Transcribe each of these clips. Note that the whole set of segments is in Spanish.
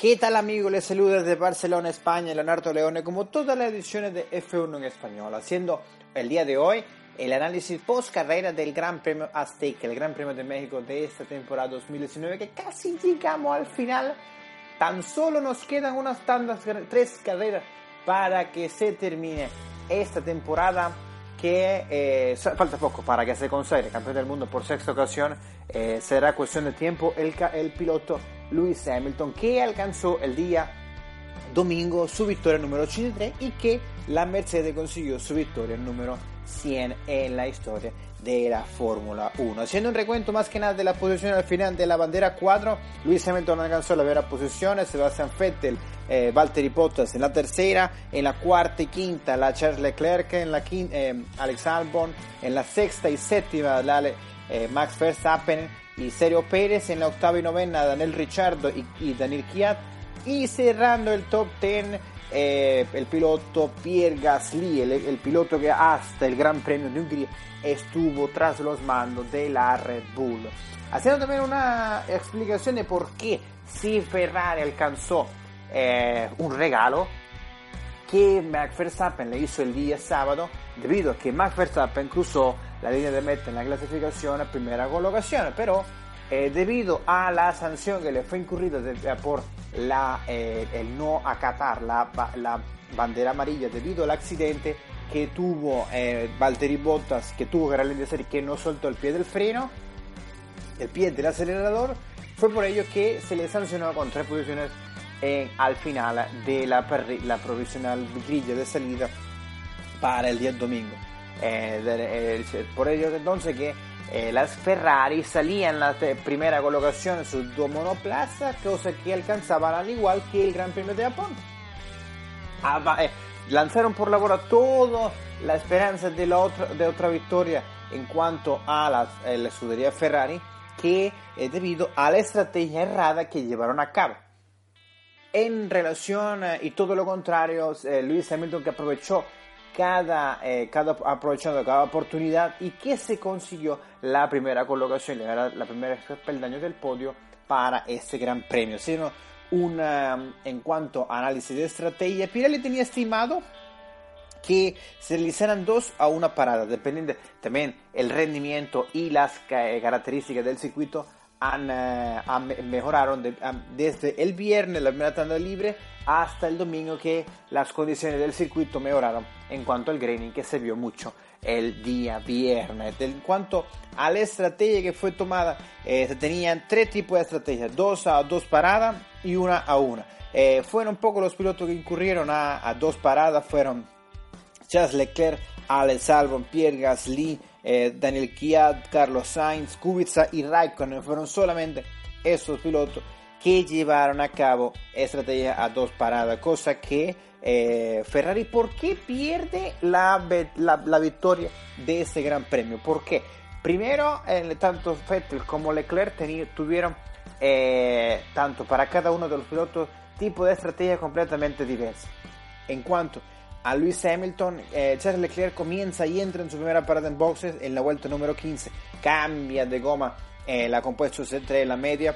¿Qué tal amigos? Les saluda desde Barcelona, España, Leonardo Leone, como todas las ediciones de F1 en español, haciendo el día de hoy el análisis post carrera del Gran Premio Azteca, el Gran Premio de México de esta temporada 2019, que casi llegamos al final. Tan solo nos quedan unas tantas, tres carreras para que se termine esta temporada que eh, falta poco para que se consagre campeón del mundo por sexta ocasión. Eh, será cuestión de tiempo el, el piloto Lewis Hamilton, que alcanzó el día domingo su victoria número 83 y que la Mercedes consiguió su victoria número 100 en la historia de la Fórmula 1. Haciendo un recuento más que nada de la posición al final de la bandera 4, Luis Hamilton alcanzó la primera posición, Sebastian Vettel, eh, Valtteri Bottas en la tercera, en la cuarta y quinta la Charles Leclerc, en la quinta eh, Alex Albon, en la sexta y séptima la, eh, Max Verstappen, y Sergio Pérez en la octava y novena, Daniel Ricciardo y, Daniel Kiat. Y cerrando el top 10, eh, el piloto Pierre Gasly, el, piloto que hasta el Gran Premio de Hungría estuvo tras los mandos de la Red Bull. Haciendo también una explicación de por qué si Ferrari alcanzó eh, un regalo que Max Verstappen le hizo el día sábado, debido a que Max Verstappen cruzó la línea de meta en la clasificación a primera colocación, pero eh, debido a la sanción que le fue incurrida eh, por la, eh, el no acatar la, la, bandera amarilla debido al accidente que tuvo Valtteri Bottas, que tuvo que ralentizar y que no soltó el pie del freno, el pie del acelerador, fue por ello que se le sancionó con tres posiciones al final de la, la provisional grilla de salida para el día domingo. Eh, eh, por ello entonces que eh, las Ferrari salían en la primera colocación en su dos monoplaza, cosa que alcanzaban al igual que el Gran Premio de Japón. Ah, lanzaron por la bola toda la esperanza de, la otra, de otra victoria en cuanto a la, la escudería Ferrari, que es debido a la estrategia errada que llevaron a cabo. En relación, y todo lo contrario, Luis Hamilton que aprovechó cada, eh, cada, aprovechando cada oportunidad y que se consiguió la primera colocación, la primera peldaño del podio para este gran premio. Sino una, en cuanto a análisis de estrategia, Pirelli tenía estimado que se realizaran dos a una parada, dependiendo también el rendimiento y las características del circuito han, eh, mejoraron desde el viernes, la primera tanda libre, hasta el domingo que las condiciones del circuito mejoraron en cuanto al graining que se vio mucho el día viernes. En cuanto a la estrategia que fue tomada, eh, se tenían tres tipos de estrategias, dos a dos paradas y una a una. Eh, fueron un poco los pilotos que incurrieron a, dos paradas, fueron Charles Leclerc, Alex Albon, Pierre Gasly, eh, Daniel Kiat, Carlos Sainz, Kubica y Raikkonen fueron solamente esos pilotos que llevaron a cabo estrategia a dos paradas, cosa que eh, Ferrari, ¿por qué pierde la, la, victoria de este gran premio? ¿Por qué? Primero, eh, tanto Vettel como Leclerc tuvieron, tanto para cada uno de los pilotos, tipo de estrategia completamente diversa. En cuanto a Luis Hamilton, eh, Charles Leclerc comienza y entra en su primera parada en boxes en la vuelta número 15. Cambia de goma eh, la compuesta entre la media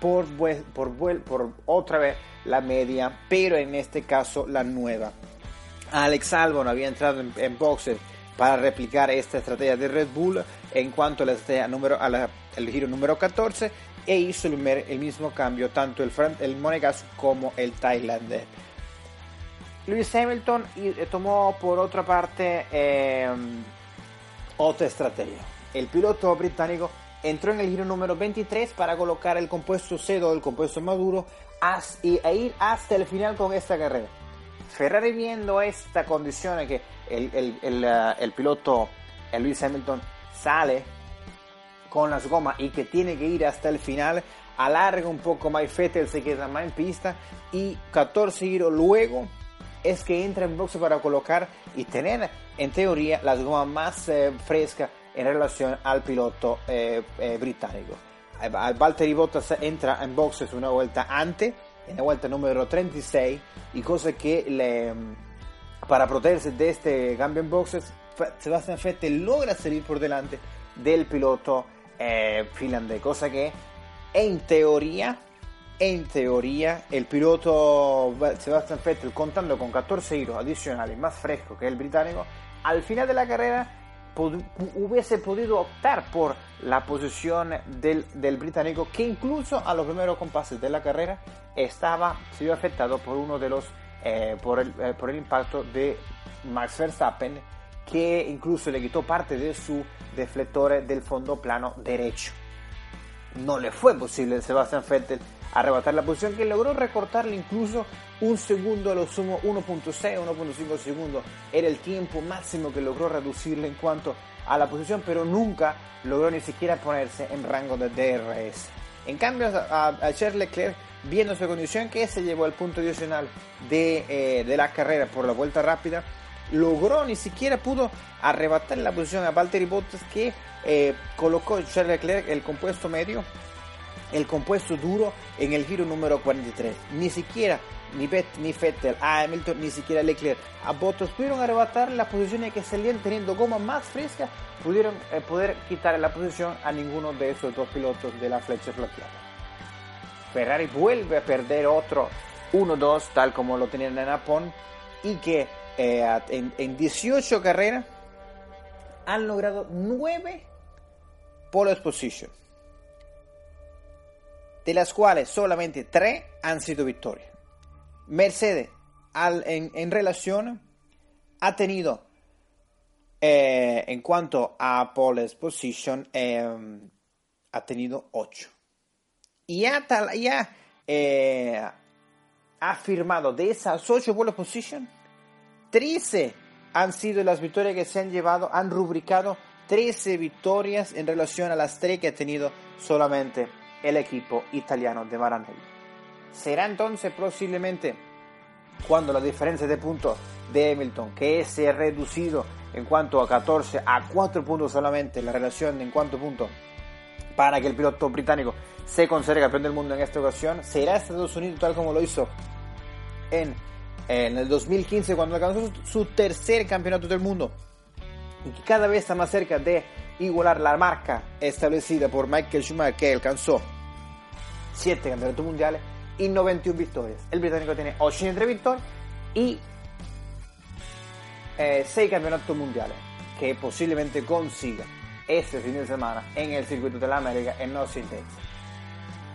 por, por, por otra vez la media, pero en este caso la nueva. Alex Albon había entrado en, boxes para replicar esta estrategia de Red Bull en cuanto a la número, a el giro número 14 e hizo el, el mismo cambio tanto el, el Monegasco como el Thailander. Lewis Hamilton eh, tomó por otra parte em, otra estrategia. El piloto británico entró en el giro número 23 para colocar el compuesto C2, el compuesto maduro, y, e ir hasta el final con esta carrera. Ferrari viendo esta condición que el, el, el, uh, el piloto Lewis Hamilton sale con las gomas y que tiene que ir hasta el final, alarga un poco más Vettel se queda más en pista y 14 giros luego es que entra en boxe para colocar y tener en teoría las gomas más eh, frescas en relación al piloto eh, eh, británico. Valtteri Bottas entra en boxes una vuelta antes, en la vuelta número 36, y cosa que para protegerse de este cambio en boxes, Sebastian Vettel logra salir por delante del piloto finlandés, cosa que en teoría en teoría, el piloto Sebastian Vettel, contando con 14 giros adicionales, más fresco que el británico, al final de la carrera hubiese podido optar por la posición del, británico, que incluso a los primeros compases de la carrera estaba sido afectado por uno de los eh, por, el, eh, por el impacto de Max Verstappen, que incluso le quitó parte de su deflector del fondo plano derecho. No le fue posible a Sebastian Vettel arrebatar la posición que logró recortarle incluso un segundo a lo sumo 1.6, 1.5 segundos. Era el tiempo máximo que logró reducirle en cuanto a la posición, pero nunca logró ni siquiera ponerse en rango de DRS. En cambio, a, Charles Leclerc, viendo su condición, que se llevó al punto adicional de, eh, de la carrera por la vuelta rápida, logró, ni siquiera pudo arrebatar la posición a Valtteri Bottas que eh, colocó Charles Leclerc el compuesto medio el compuesto duro en el giro número 43. Ni siquiera ni, Bet, ni Vettel, a Hamilton, ni siquiera Leclerc, a Bottas pudieron arrebatar las posiciones que salían teniendo goma más fresca, pudieron eh, poder quitar la posición a ninguno de esos dos pilotos de la flecha bloqueada. Ferrari vuelve a perder otro 1-2 tal como lo tenían en Japón y que eh, en, en 18 carreras han logrado 9 pole position de las cuales solamente tres han sido victorias. Mercedes, en, relación, ha tenido, eh, en cuanto a pole position, eh, ha tenido 8. Y ya, ya eh, ha firmado de esas 8 pole position, 13 han sido las victorias que se han llevado, han rubricado 13 victorias en relación a las 3 que ha tenido solamente el equipo italiano de Maranello. Será entonces posiblemente cuando la diferencia de puntos de Hamilton, que se ha reducido en cuanto a 14 a 4 puntos solamente, la relación en cuanto puntos para que el piloto británico se considere campeón del mundo en esta ocasión, será Estados Unidos tal como lo hizo en, en el 2015 cuando alcanzó su tercer campeonato del mundo y que cada vez está más cerca de igualar la marca establecida por Michael Schumacher que alcanzó 7 campeonatos mundiales y 91 victorias. El británico tiene 83 victorias y 6 eh, campeonatos mundiales que posiblemente consiga este fin de semana en el circuito de la América en Austin, Texas.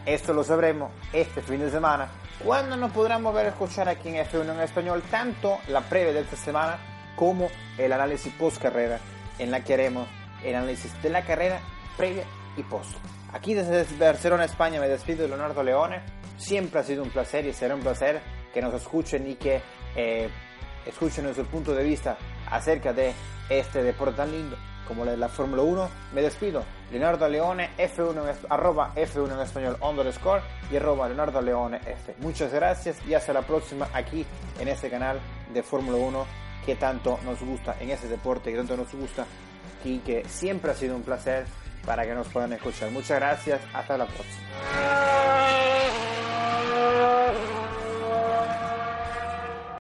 Esto lo sabremos este fin de semana cuando nos podremos ver escuchar aquí en F1 en español tanto la previa de esta semana como el análisis post carrera en la que haremos el análisis de la carrera previa y post. Aquí desde Barcelona, España, me despido de Leonardo Leone. Siempre ha sido un placer y será un placer que nos escuchen y que eh, escuchen nuestro punto de vista acerca de este deporte tan lindo como la de la Fórmula 1. Me despido. Leonardo Leone, F1, arroba F1 en español underscore y arroba Leonardo Leone F. Muchas gracias y hasta la próxima aquí en este canal de Fórmula 1 que tanto nos gusta en ese deporte, que tanto nos gusta y que siempre ha sido un placer para que nos puedan escuchar. Muchas gracias, hasta la próxima.